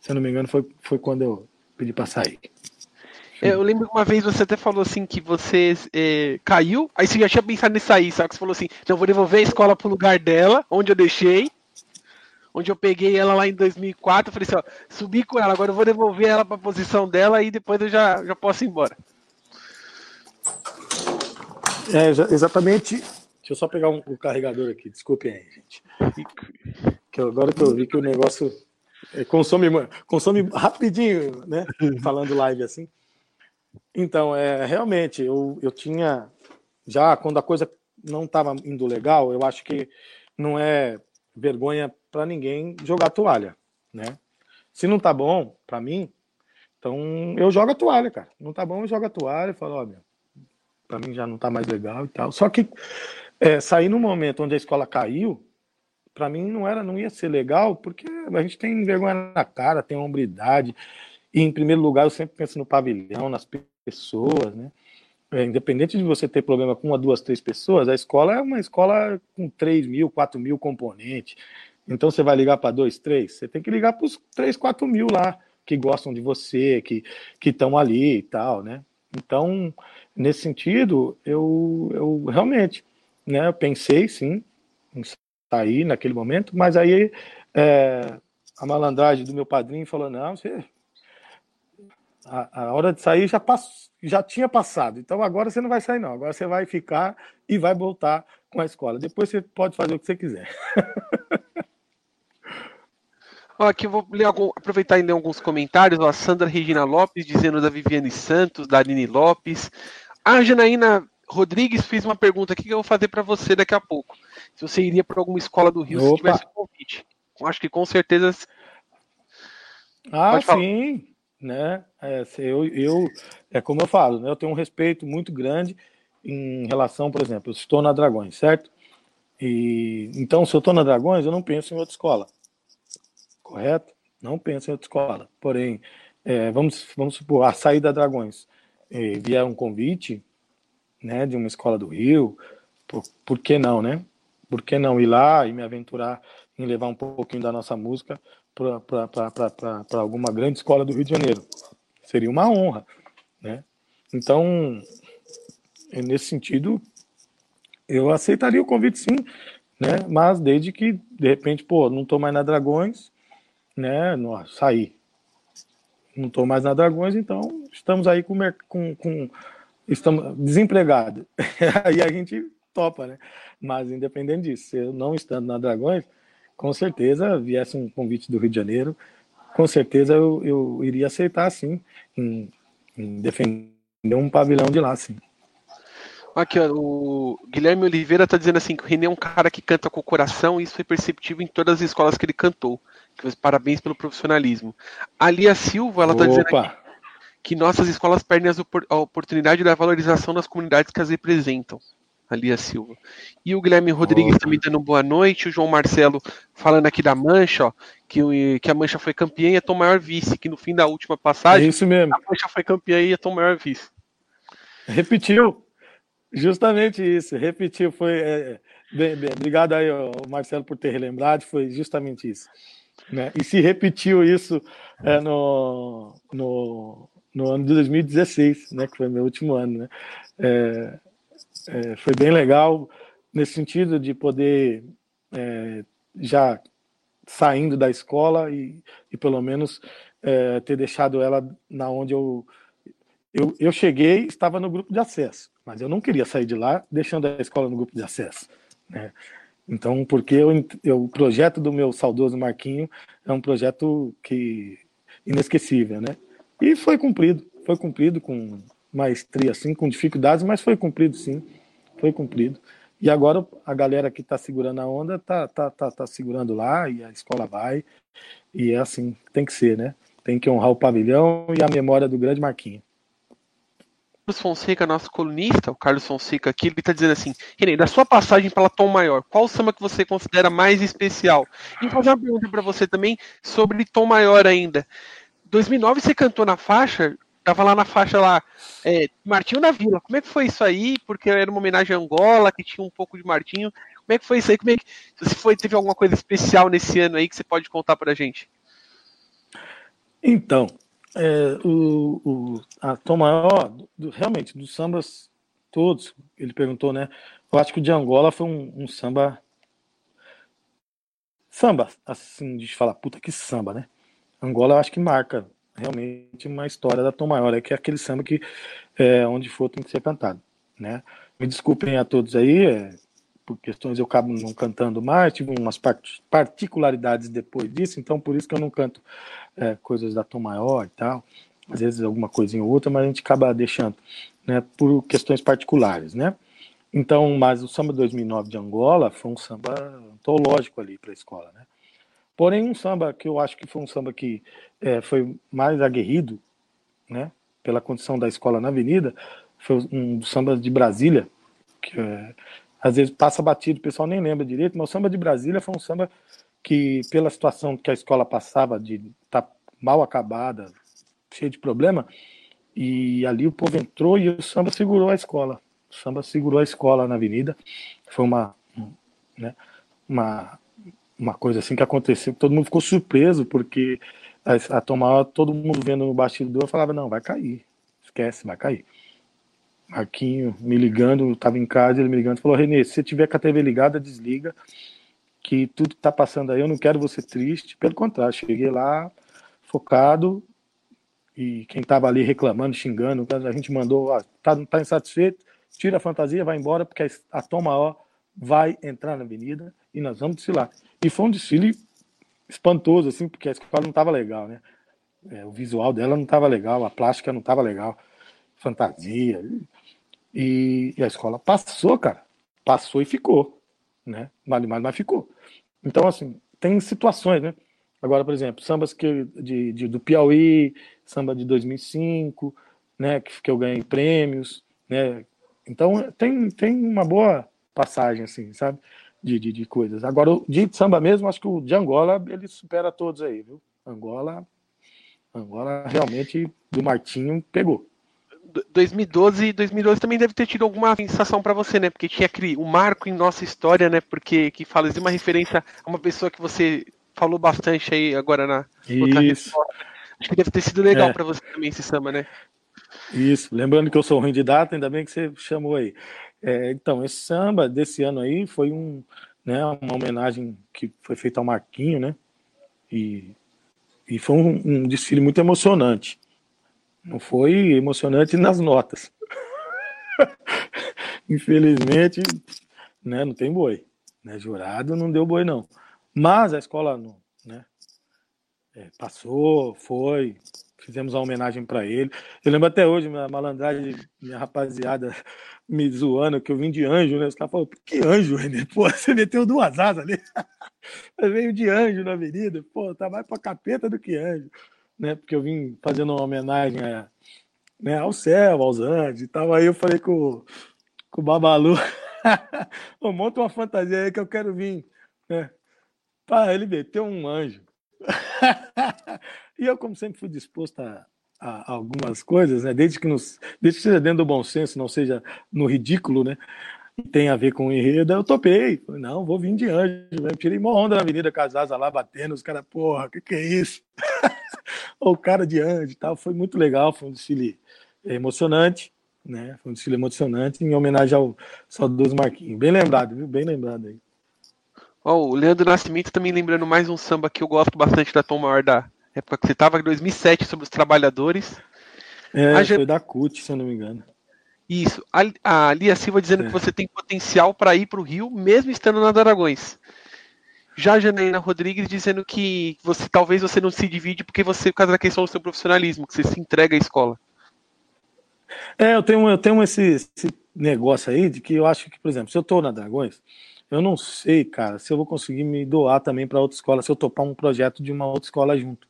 Se eu não me engano, foi, foi quando eu pedi para sair. É, eu lembro que uma vez você até falou assim que você é, caiu, aí você já tinha pensado nisso aí, sabe? Você falou assim, não, vou devolver a escola pro lugar dela, onde eu deixei, onde eu peguei ela lá em 2004, eu falei assim, ó, subi com ela, agora eu vou devolver ela pra posição dela e depois eu já, já posso ir embora. É, exatamente. Deixa eu só pegar um, um carregador aqui, desculpem aí, gente. Que agora que eu vi que o negócio é, consome, consome rapidinho, né? Falando live assim. Então, é, realmente, eu, eu tinha. Já quando a coisa não estava indo legal, eu acho que não é vergonha para ninguém jogar toalha, né? Se não tá bom para mim, então eu jogo a toalha, cara. Não tá bom, eu jogo a toalha e falo, ó, meu, para mim já não tá mais legal e tal. Só que é, sair no momento onde a escola caiu, para mim não era, não ia ser legal, porque a gente tem vergonha na cara, tem hombridade. E em primeiro lugar, eu sempre penso no pavilhão, nas pessoas, né? É, independente de você ter problema com uma, duas, três pessoas, a escola é uma escola com 3 mil, 4 mil componentes. Então você vai ligar para dois, três? Você tem que ligar para os 3, 4 mil lá, que gostam de você, que estão ali e tal, né? Então, nesse sentido, eu, eu realmente né, eu pensei sim em sair naquele momento, mas aí é, a malandragem do meu padrinho falou: não, você a, a hora de sair já, pass, já tinha passado. Então agora você não vai sair, não. Agora você vai ficar e vai voltar com a escola. Depois você pode fazer o que você quiser. Ó, aqui eu vou ler algum, aproveitar ainda alguns comentários. Ó, a Sandra Regina Lopes dizendo da Viviane Santos, da Aline Lopes. A Janaína Rodrigues fez uma pergunta aqui que eu vou fazer para você daqui a pouco. Se você iria para alguma escola do Rio Opa. se tivesse um convite. Eu acho que com certeza. Ah, sim né? É, eu, eu, é como eu falo, né? Eu tenho um respeito muito grande em relação, por exemplo, eu estou na Dragões, certo? E então, se eu estou na Dragões, eu não penso em outra escola, correto? Não penso em outra escola. Porém, é, vamos, vamos supor, a sair da Dragões é, vier um convite, né, de uma escola do Rio, por, por que não, né? Por que não ir lá e me aventurar em levar um pouquinho da nossa música para alguma grande escola do Rio de Janeiro. Seria uma honra, né? Então, nesse sentido, eu aceitaria o convite sim, né? Mas desde que, de repente, pô, não estou mais na Dragões, né? Não, saí. Não estou mais na Dragões, então estamos aí com, com, com estamos desempregados. aí a gente topa, né? Mas independente disso, eu não estando na Dragões, com certeza viesse um convite do Rio de Janeiro, com certeza eu, eu iria aceitar, sim, em, em defender um pavilhão de lá, sim. Aqui, ó, o Guilherme Oliveira está dizendo assim que o René é um cara que canta com o coração e isso foi perceptível em todas as escolas que ele cantou. Parabéns pelo profissionalismo. A Lia Silva, ela está dizendo que nossas escolas perdem a oportunidade da valorização das comunidades que as representam. A Lia Silva. E o Guilherme Rodrigues Opa. também dando boa noite. O João Marcelo falando aqui da Mancha, ó, que, que a Mancha foi campeã e é Tom Maior vice, que no fim da última passagem, é isso mesmo. a Mancha foi campeã e é Tom Maior vice. Repetiu. Justamente isso, repetiu, foi. É, bem, bem, obrigado aí, Marcelo, por ter relembrado, foi justamente isso. Né? E se repetiu isso é, no, no, no ano de 2016, né, que foi meu último ano. Né? É, é, foi bem legal nesse sentido de poder é, já saindo da escola e, e pelo menos é, ter deixado ela na onde eu, eu eu cheguei estava no grupo de acesso mas eu não queria sair de lá deixando a escola no grupo de acesso né? Então porque eu, eu, o projeto do meu saudoso Marquinho é um projeto que inesquecível né e foi cumprido foi cumprido com maestria assim com dificuldades mas foi cumprido sim foi cumprido e agora a galera que está segurando a onda está tá, tá, tá segurando lá e a escola vai. E é assim, tem que ser, né? Tem que honrar o pavilhão e a memória do grande Marquinhos. Carlos Fonseca, nosso colunista, o Carlos Fonseca aqui, ele está dizendo assim: René, da sua passagem pela Tom Maior, qual samba que você considera mais especial? E fazer uma pergunta para você também sobre Tom Maior ainda. 2009 você cantou na faixa Tava lá na faixa lá, é, Martinho na Vila. Como é que foi isso aí? Porque era uma homenagem a Angola, que tinha um pouco de Martinho. Como é que foi isso aí? Como é que, se foi, teve alguma coisa especial nesse ano aí que você pode contar pra gente? Então, é, o, o, a Tom Maior, do, realmente, dos sambas todos, ele perguntou, né? Eu acho que o de Angola foi um, um samba. Samba, assim, de falar, puta que samba, né? Angola eu acho que marca realmente uma história da Tom Maior, é que é aquele samba que é, onde for tem que ser cantado, né? Me desculpem a todos aí, é, por questões eu acabo não cantando mais, tive umas particularidades depois disso, então por isso que eu não canto é, coisas da Tom Maior e tal, às vezes alguma coisinha ou outra, mas a gente acaba deixando, né, por questões particulares, né? Então, mas o samba 2009 de Angola foi um samba antológico ali para a escola, né? Porém, um samba que eu acho que foi um samba que é, foi mais aguerrido, né, pela condição da escola na avenida, foi um dos sambas de Brasília, que é, às vezes passa batido, o pessoal nem lembra direito, mas o samba de Brasília foi um samba que, pela situação que a escola passava, de estar tá mal acabada, cheia de problema, e ali o povo entrou e o samba segurou a escola. O samba segurou a escola na avenida. Foi uma, né, uma uma coisa assim que aconteceu, todo mundo ficou surpreso, porque a, a tomar todo mundo vendo no bastidor falava, não, vai cair, esquece, vai cair. Marquinho me ligando, estava em casa, ele me ligando, falou, Renê, se você tiver com a TV ligada, desliga, que tudo que tá passando aí, eu não quero você triste, pelo contrário, cheguei lá focado, e quem estava ali reclamando, xingando, a gente mandou, ó, tá, tá insatisfeito, tira a fantasia, vai embora, porque a Tom Maior vai entrar na avenida e nós vamos desfilar. E foi um desfile espantoso, assim, porque a escola não estava legal, né? É, o visual dela não estava legal, a plástica não estava legal, fantasia. E, a escola passou, cara. Passou e ficou, né? Mal mais, mas ficou. Então, assim, tem situações, né? Agora, por exemplo, sambas que, de, de, do Piauí, samba de 2005, né? Que, que eu ganhei prêmios, né? Então, tem, tem uma boa passagem, assim, sabe? de, de, de, coisas. Agora, de samba mesmo, acho que o de Angola, ele supera todos aí, viu? Angola, Angola realmente, do Martinho, pegou. 2012 e 2012 também deve ter tido alguma sensação para você, né? Porque tinha aquele um marco em nossa história, né? Porque que fala de uma referência a uma pessoa que você falou bastante aí agora na outra Isso. Acho que deve ter sido legal é. para você também esse samba, né? Isso. Lembrando que eu sou ruim de data, ainda bem que você chamou aí. É, então, esse samba desse ano aí foi um, né, uma homenagem que foi feita ao Marquinho, né? E, e foi um, um desfile muito emocionante. Não foi emocionante nas notas. infelizmente, né, não tem boi. Né? Jurado não deu boi, não. Mas a escola né, é, passou, foi, fizemos uma homenagem para ele. Eu lembro até hoje, minha malandragem, minha rapaziada me zoando, que eu vim de anjo, né? Os caras falaram, que anjo, René? Pô, você meteu duas asas ali. eu veio de anjo na avenida, pô, tá mais pra capeta do que anjo, né? Porque eu vim fazendo uma homenagem a, né, ao céu, aos anjos e tal. Aí eu falei com, com o Babalu, monta uma fantasia aí que eu quero vir, né? Para ele meter um anjo. e eu, como sempre, fui disposto a, a, algumas coisas, né? Desde que, nos, desde que seja dentro do bom senso, não seja no ridículo, né? Tem a ver com o enredo, eu topei. Não, vou vir de anjo. Eu tirei uma onda na Avenida Casasa lá, batendo, os caras, porra, que, que é isso? o cara de anjo e tal. Foi muito legal, foi um desfile emocionante, né? Foi um desfile emocionante em homenagem ao saudoso Marquinhos. Bem lembrado, viu? Bem lembrado aí. Oh, o Leandro Nascimento também lembrando mais um samba que eu gosto bastante da Tom Maior da época que você estava, em 2007, sobre os trabalhadores. É, a foi da CUT, se eu não me engano. Isso. A, a Lia Silva dizendo é. que você tem potencial para ir para o Rio, mesmo estando nas Aragões. Já a Janaína Rodrigues dizendo que você talvez você não se divide porque você, por causa da questão do seu profissionalismo, que você se entrega à escola. É, eu tenho, eu tenho esse, esse negócio aí de que eu acho que, por exemplo, se eu estou na Dragões, eu não sei, cara, se eu vou conseguir me doar também para outra escola, se eu topar um projeto de uma outra escola junto,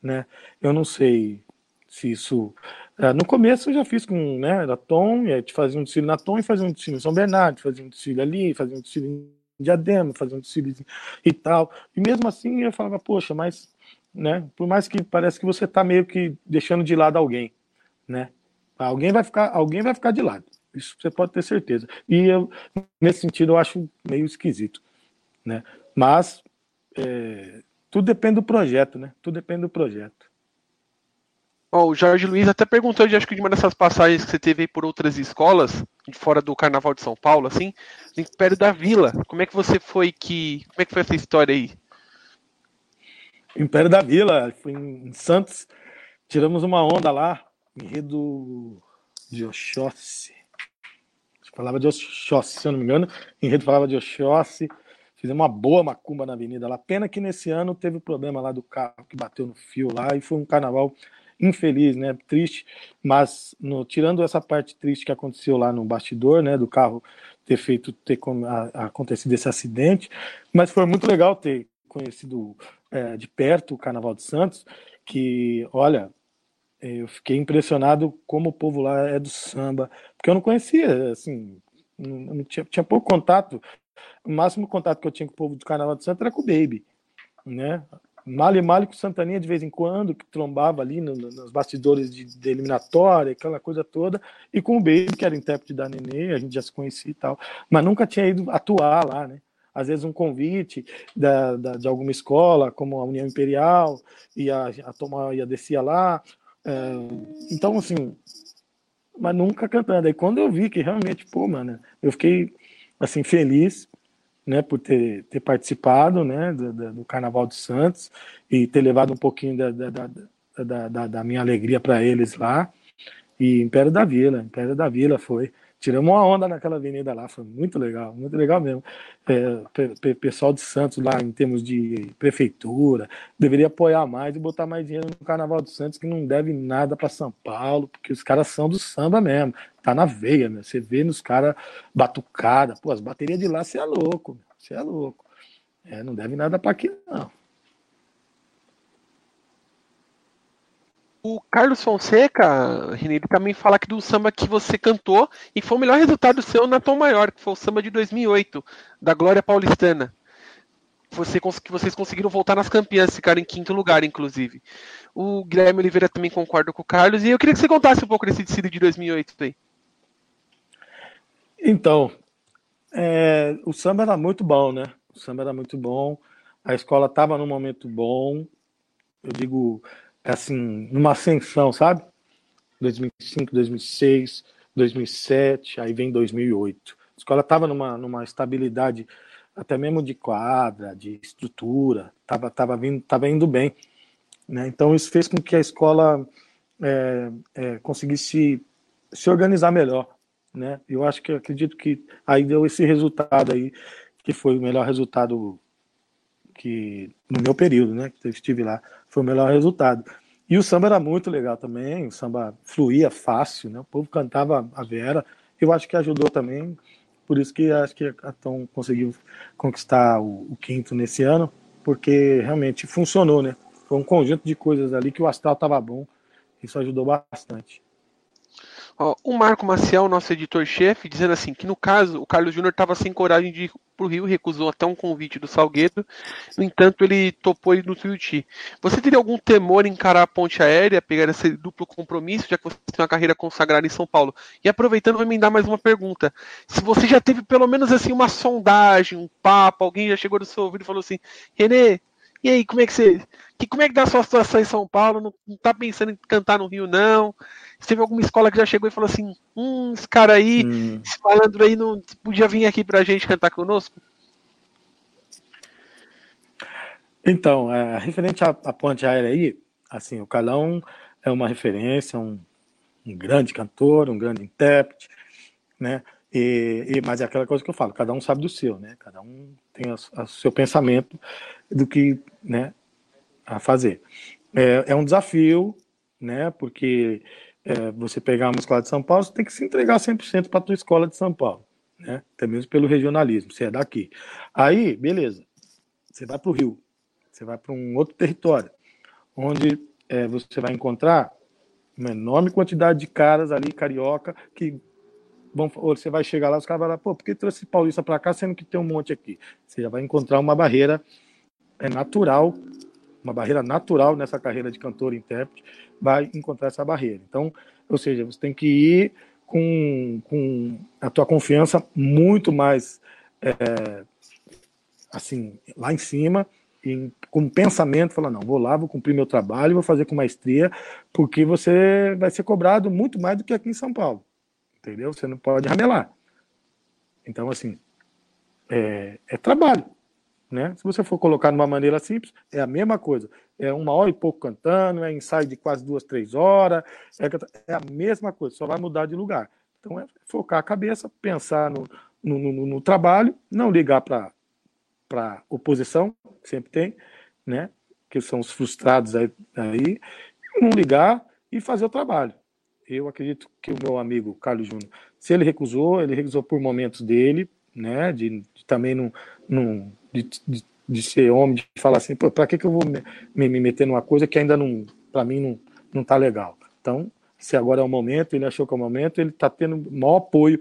né? Eu não sei se isso. É, no começo eu já fiz com, né, era Tom, e aí te fazia um desfile na Tom e fazia um desfile em São Bernardo, fazia um desfile ali, fazia um desfile Diadema, fazia um desfile e tal. E mesmo assim eu falava, poxa, mas, né, por mais que parece que você tá meio que deixando de lado alguém, né? Alguém vai ficar, alguém vai ficar de lado. Isso você pode ter certeza. E eu, nesse sentido, eu acho meio esquisito. Né? Mas é, tudo depende do projeto, né? Tudo depende do projeto. O Jorge Luiz até perguntou, de, acho que de uma dessas passagens que você teve aí por outras escolas, fora do Carnaval de São Paulo, assim, no Império da Vila. Como é que você foi que. Como é que foi essa história aí? Império da Vila, fui em Santos, tiramos uma onda lá, enredo de Oxóssi falava de Oxóssi, se eu não me engano. Enredo falava de Oxóssi. Fizemos uma boa macumba na avenida lá. Pena que nesse ano teve o problema lá do carro que bateu no fio lá e foi um carnaval infeliz, né? Triste. Mas no, tirando essa parte triste que aconteceu lá no bastidor, né? Do carro ter feito, ter a, acontecido esse acidente. Mas foi muito legal ter conhecido é, de perto o Carnaval de Santos, que, olha, eu fiquei impressionado como o povo lá é do samba, porque eu não conhecia, assim, não, não tinha, tinha, pouco contato. O máximo contato que eu tinha com o povo do Carnaval de Santos era com o Baby, né? Male Male com Santaninha de vez em quando, que trombava ali no, nos bastidores de, de, eliminatória, aquela coisa toda, e com o Baby, que era intérprete da Nenê, a gente já se conhecia e tal, mas nunca tinha ido atuar lá, né? Às vezes um convite da, da de alguma escola, como a União Imperial, ia, a tomar, ia descia lá, é, então, assim, mas nunca cantando. Aí quando eu vi que realmente, pô, mano, eu fiquei, assim, feliz, né, por ter, ter participado, né, do, do Carnaval de Santos e ter levado um pouquinho da, da, da, da, da minha alegria para eles lá. E Império da Vila, Império da Vila foi tiramos uma onda naquela avenida lá, foi muito legal, muito legal mesmo. É, pessoal de Santos lá, em termos de prefeitura, deveria apoiar mais e botar mais dinheiro no Carnaval de Santos, que não deve nada para São Paulo, porque os caras são do samba mesmo, tá na veia, meu. Você vê nos caras batucada, pô, as baterias de lá, você é louco, você é louco. É, não deve nada para aqui, não. O Carlos Fonseca, René, ele também fala aqui do samba que você cantou e foi o melhor resultado seu na Tom Maior, que foi o samba de 2008, da Glória Paulistana. Você, que vocês conseguiram voltar nas campeãs, ficaram em quinto lugar, inclusive. O Guilherme Oliveira também concorda com o Carlos, e eu queria que você contasse um pouco desse desfile de 2008 aí. Então, é, o samba era muito bom, né? O samba era muito bom, a escola estava num momento bom, eu digo, assim, numa ascensão, sabe? 2005, 2006, 2007, aí vem 2008. A escola estava numa, numa estabilidade até mesmo de quadra, de estrutura, estava tava vindo, tava indo bem. Né? Então isso fez com que a escola é, é, conseguisse se organizar melhor. né? Eu acho que acredito que aí deu esse resultado aí, que foi o melhor resultado que no meu período, né, que eu estive lá, foi o melhor resultado. E o samba era muito legal também, o samba fluía fácil, né? O povo cantava a Vera. Eu acho que ajudou também, por isso que acho que a Tom conseguiu conquistar o, o quinto nesse ano, porque realmente funcionou, né? Foi um conjunto de coisas ali que o astral estava bom, isso ajudou bastante. Ó, o Marco Maciel, nosso editor-chefe, dizendo assim que no caso o Carlos Júnior estava sem coragem de ir para o Rio, recusou até um convite do Salgueiro. No entanto, ele topou ir no Tuiuti. Você teria algum temor em encarar a ponte aérea, pegar esse duplo compromisso, já que você tem uma carreira consagrada em São Paulo? E aproveitando, vou emendar mais uma pergunta. Se você já teve pelo menos assim uma sondagem, um papo, alguém já chegou no seu ouvido e falou assim, Renê, e aí, como é que você. Que, como é que dá a sua situação em São Paulo? Não, não tá pensando em cantar no Rio, não? Você teve alguma escola que já chegou e falou assim: hum, esse cara aí, hum. esse malandro aí, não podia vir aqui pra gente cantar conosco? Então, é, referente à, à, ponte aérea aí, assim, o Calão é uma referência, um, um grande cantor, um grande intérprete, né? E, e, mas é aquela coisa que eu falo, cada um sabe do seu, né? Cada um tem o seu pensamento do que, né, a fazer. É, é um desafio, né? Porque é, você pegar uma escola de São Paulo, você tem que se entregar 100% para a tua escola de São Paulo, né? Até mesmo pelo regionalismo, você é daqui. Aí, beleza, você vai para o Rio, você vai para um outro território, onde é, você vai encontrar uma enorme quantidade de caras ali, carioca, que vão, você vai chegar lá, os caras vão falar, pô, por que trouxe paulista para cá, sendo que tem um monte aqui? Você já vai encontrar uma barreira é, natural, uma barreira natural nessa carreira de cantor e intérprete, vai encontrar essa barreira. Então, ou seja, você tem que ir com, com a tua confiança muito mais é, assim, lá em cima, e com pensamento, falar, não, vou lá, vou cumprir meu trabalho, vou fazer com maestria, porque você vai ser cobrado muito mais do que aqui em São Paulo entendeu? Você não pode ramelar. Então, assim, é, é, trabalho, né? Se você for colocar de uma maneira simples, é a mesma coisa. É uma hora e pouco cantando, é ensaio de quase duas, três horas, é, é a mesma coisa, só vai mudar de lugar. Então, é focar a cabeça, pensar no, no, no, no trabalho, não ligar para oposição, sempre tem, né? Que são os frustrados aí, aí, não ligar e fazer o trabalho. Eu acredito que o meu amigo Carlos Júnior, se ele recusou, ele recusou por momentos dele, né, de, de também não, não de, de, de, ser homem, de falar assim, para que, que eu vou me, me, meter numa coisa que ainda não, para mim não, não tá legal. Então, se agora é o momento, ele achou que é o momento, ele está tendo o maior apoio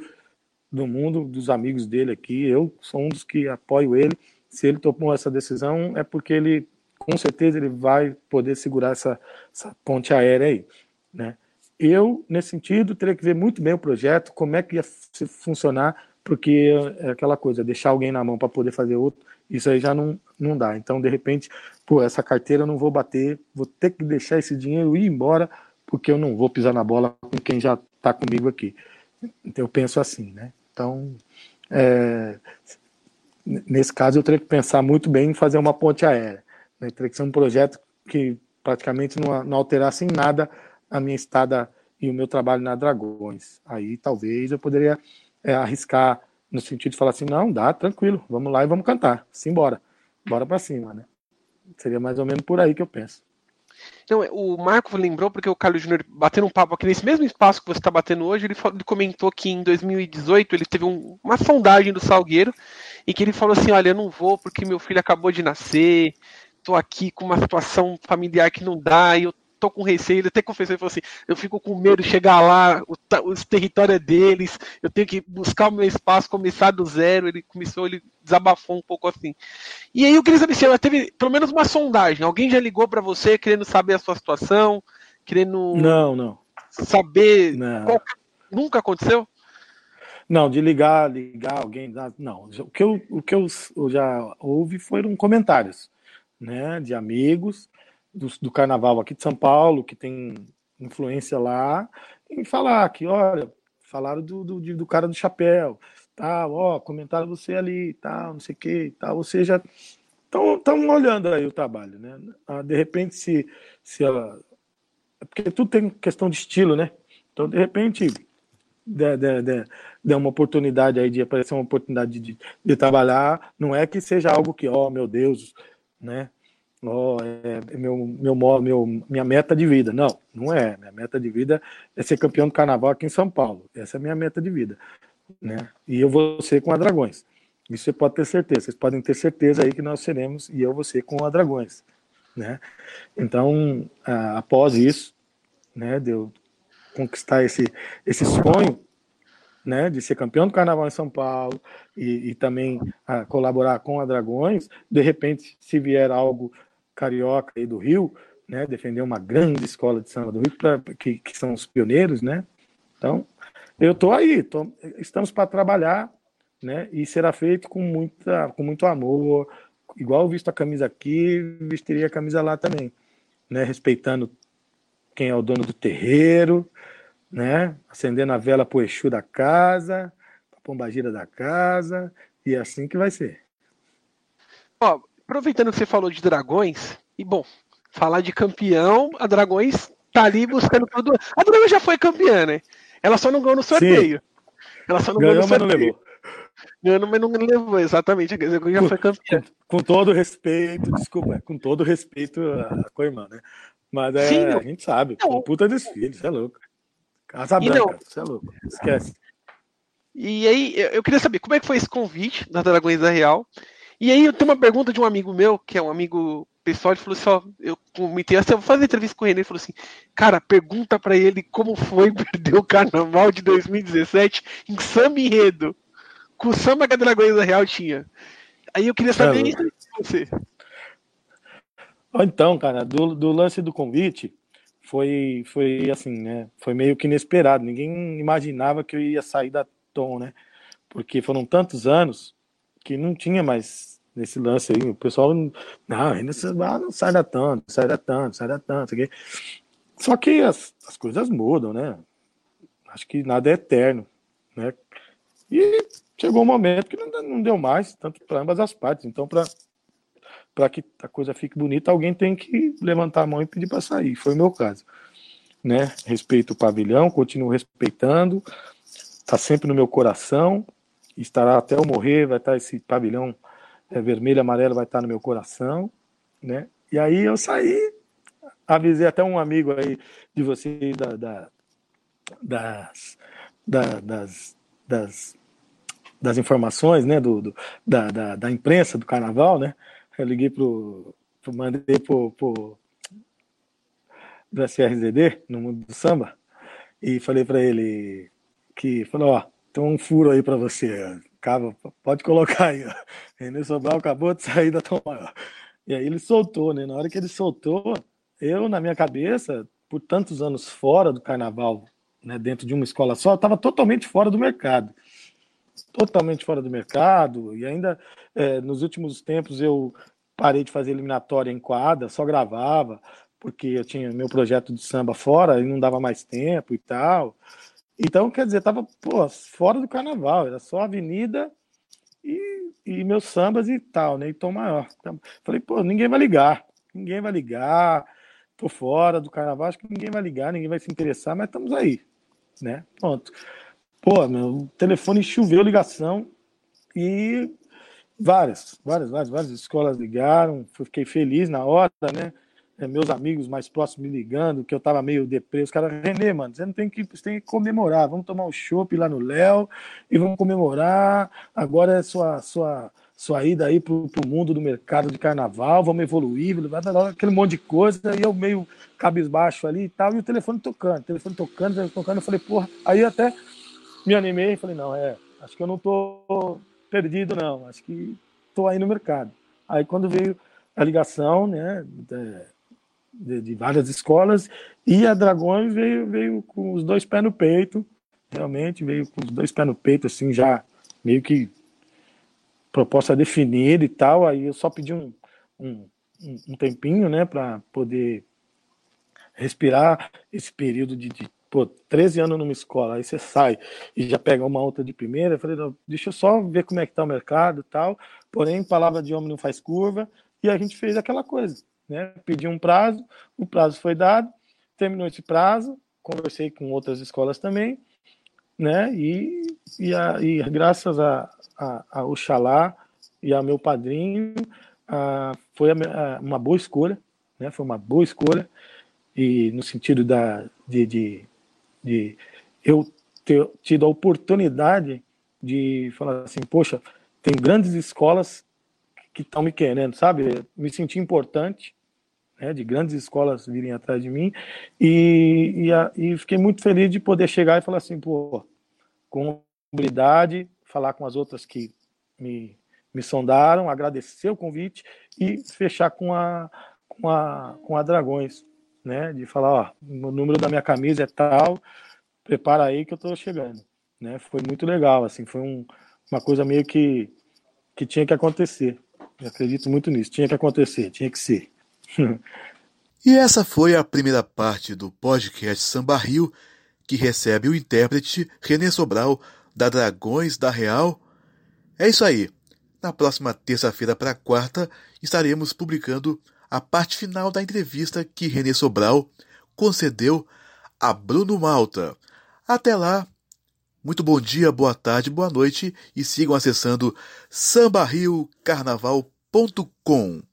do mundo, dos amigos dele aqui. Eu sou um dos que apoio ele. Se ele tomou essa decisão, é porque ele, com certeza, ele vai poder segurar essa, essa ponte aérea aí, né? Eu, nesse sentido, teria que ver muito bem o projeto, como é que ia funcionar, porque é aquela coisa, deixar alguém na mão para poder fazer outro, isso aí já não, não dá. Então, de repente, pô, essa carteira eu não vou bater, vou ter que deixar esse dinheiro ir embora, porque eu não vou pisar na bola com quem já está comigo aqui. Então, eu penso assim, né? Então, é, nesse caso, eu teria que pensar muito bem em fazer uma ponte aérea. Né? Teria que ser um projeto que praticamente não, não alterasse em nada a minha estada e o meu trabalho na Dragões. Aí talvez eu poderia é, arriscar no sentido de falar assim, não, dá, tranquilo, vamos lá e vamos cantar, simbora, bora para cima, né? Seria mais ou menos por aí que eu penso. Não, o Marco lembrou porque o Carlos Júnior batendo um papo aqui nesse mesmo espaço que você está batendo hoje, ele, falou, ele, comentou que em 2018 ele teve um, uma sondagem do Salgueiro e que ele falou assim, olha, eu não vou porque meu filho acabou de nascer, tô aqui com uma situação familiar que não dá, e eu tô com receio, ele até confessou, ele falou assim, eu fico com medo de chegar lá, o, os territórios é deles, eu tenho que buscar o meu espaço, começar do zero, ele começou, ele desabafou um pouco assim. E aí eu queria saber se ela teve pelo menos uma sondagem, alguém já ligou para você querendo saber a sua situação, querendo não, não. saber não. Qual... nunca aconteceu? Não, de ligar, ligar alguém, não. O que eu, o que eu já ouvi foram comentários, né, de amigos do, do carnaval aqui de São Paulo, que tem influência lá, em falar que, olha, falaram do, do, do cara do chapéu, tal, ó, comentaram você ali, tal, não sei o que, tal, ou seja, estão olhando aí o trabalho, né? Ah, de repente, se, se ela. Porque tudo tem questão de estilo, né? Então, de repente, der, der, der, der uma oportunidade aí de aparecer uma oportunidade de, de trabalhar, não é que seja algo que, ó, oh, meu Deus, né? Oh, é meu, meu, meu, minha meta de vida. Não, não é. Minha meta de vida é ser campeão do carnaval aqui em São Paulo. Essa é a minha meta de vida. Né? E eu vou ser com a Dragões. Isso você pode ter certeza. Vocês podem ter certeza aí que nós seremos e eu vou ser com a Dragões. Né? Então, após isso, né, de eu conquistar esse, esse sonho, né, de ser campeão do Carnaval em São Paulo e, e também a, colaborar com a Dragões, de repente, se vier algo carioca e do Rio, né, defender uma grande escola de samba do Rio, pra, que, que são os pioneiros, né? Então, eu estou aí, tô, estamos para trabalhar, né? E será feito com muita, com muito amor, igual visto a camisa aqui, vestiria a camisa lá também, né? Respeitando quem é o dono do terreiro, né? Acendendo a vela pro Exu da casa, pra pombagira da casa, e é assim que vai ser. Ó, aproveitando que você falou de dragões, e bom, falar de campeão, a Dragões tá ali buscando tudo. A Dragões já foi campeã, né? Ela só não ganhou no sorteio. Sim. Ela só não ganhou, ganhou no sorteio. Mas não levou. Ganhou, mas não levou, exatamente. Já foi campeã. Com, com, todo respeito, desculpa, com todo respeito a, a irmã, né? Mas é, Sim, a gente sabe, não. puta desfile, você é louco. Casa Branca, você é louco, esquece. E aí, eu queria saber como é que foi esse convite da Dragões da Real. E aí, eu tenho uma pergunta de um amigo meu, que é um amigo pessoal, ele falou assim: ó, eu comentei assim, eu vou fazer entrevista com ele. Ele falou assim: cara, pergunta para ele como foi perder o carnaval de 2017 em samba enredo, com o samba que a Dragões da Real tinha. Aí eu queria saber é, isso de você. Então, cara, do, do lance do convite, foi, foi assim, né? Foi meio que inesperado. Ninguém imaginava que eu ia sair da Tom, né? Porque foram tantos anos que não tinha mais nesse lance aí. O pessoal, não, ainda ah, não sai da tanto, sai da tanto, sai da tanto. Aqui. Só que as, as coisas mudam, né? Acho que nada é eterno, né? E chegou um momento que não, não deu mais, tanto para ambas as partes. Então, para para que a coisa fique bonita, alguém tem que levantar a mão e pedir para sair. Foi o meu caso. Né? Respeito o pavilhão, continuo respeitando, está sempre no meu coração, estará até eu morrer, vai estar tá esse pavilhão é, vermelho e amarelo, vai estar no meu coração. Né? E aí eu saí, avisei até um amigo aí de vocês da, da, das, da, das, das, das informações, né, do, do da, da, da imprensa do carnaval, né, eu liguei pro, pro mandei pro, pro do SRZD, no mundo do samba, e falei para ele que, falou, ó, tem um furo aí para você, Cava, pode colocar aí, ó. René Sobral acabou de sair da Tom Maior. E aí ele soltou, né? Na hora que ele soltou, eu, na minha cabeça, por tantos anos fora do carnaval, né, dentro de uma escola só, estava totalmente fora do mercado. Totalmente fora do mercado. E ainda, é, nos últimos tempos, eu parei de fazer eliminatória em quadra, só gravava, porque eu tinha meu projeto de samba fora e não dava mais tempo e tal. Então, quer dizer, tava pô, fora do carnaval, era só avenida e, e meus sambas e tal, né? E tom maior. Então, falei, pô, ninguém vai ligar, ninguém vai ligar, tô fora do carnaval, acho que ninguém vai ligar, ninguém vai se interessar, mas estamos aí, né? Pronto. Pô, meu telefone choveu ligação e Várias, várias, várias, várias escolas ligaram, fiquei feliz na hora, né? É, meus amigos mais próximos me ligando, que eu tava meio deprê. Os caras, Renê, mano, você não tem que, você tem que comemorar. Vamos tomar um chopp lá no Léo e vamos comemorar. Agora é sua, sua, sua ida aí pro, pro mundo do mercado de carnaval, vamos evoluir, aquele monte de coisa. E eu meio cabisbaixo ali e tal, e o telefone tocando, telefone tocando, telefone tocando. Eu falei, porra, aí até me animei e falei, não, é, acho que eu não tô perdido, não. Acho que estou aí no mercado. Aí quando veio a ligação, né, de, de, várias escolas, e a Dragões veio, veio com os dois pés no peito, realmente veio com os dois pés no peito, assim, já meio que proposta definida e tal. Aí eu só pedi um, um, um tempinho, né, para poder respirar esse período de, de pô, 13 anos numa escola, aí você sai e já pega uma outra de primeira, eu falei, deixa eu só ver como é que tá o mercado e tal, porém, palavra de homem não faz curva, e a gente fez aquela coisa, né, pedi um prazo, o prazo foi dado, terminou esse prazo, conversei com outras escolas também, né? E, e, a, e graças a, a, a Oxalá e a meu padrinho, a, foi a, uma boa escolha, né? Foi uma boa escolha e no sentido da de, de, de eu ter tido a oportunidade de falar assim, poxa, tem grandes escolas que estão me querendo, sabe? Me senti importante, né, de grandes escolas virem atrás de mim. E, e, a, e, fiquei muito feliz de poder chegar e falar assim, pô, com habilidade, falar com as outras que me, me sondaram, agradecer o convite e fechar com a, com a, com a Dragões, né, de falar, ó, o número da minha camisa é tal, prepara aí que eu tô chegando, né, foi muito legal, assim, foi um, uma coisa meio que, que tinha que acontecer, eu acredito muito nisso, tinha que acontecer, tinha que ser. e essa foi a primeira parte do podcast Samba Rio, que recebe o intérprete René Sobral, da Dragões da Real. É isso aí. Na próxima terça-feira para quarta, estaremos publicando a parte final da entrevista que René Sobral concedeu a Bruno Malta. Até lá, muito bom dia, boa tarde, boa noite e sigam acessando sambarriocarnaval.com.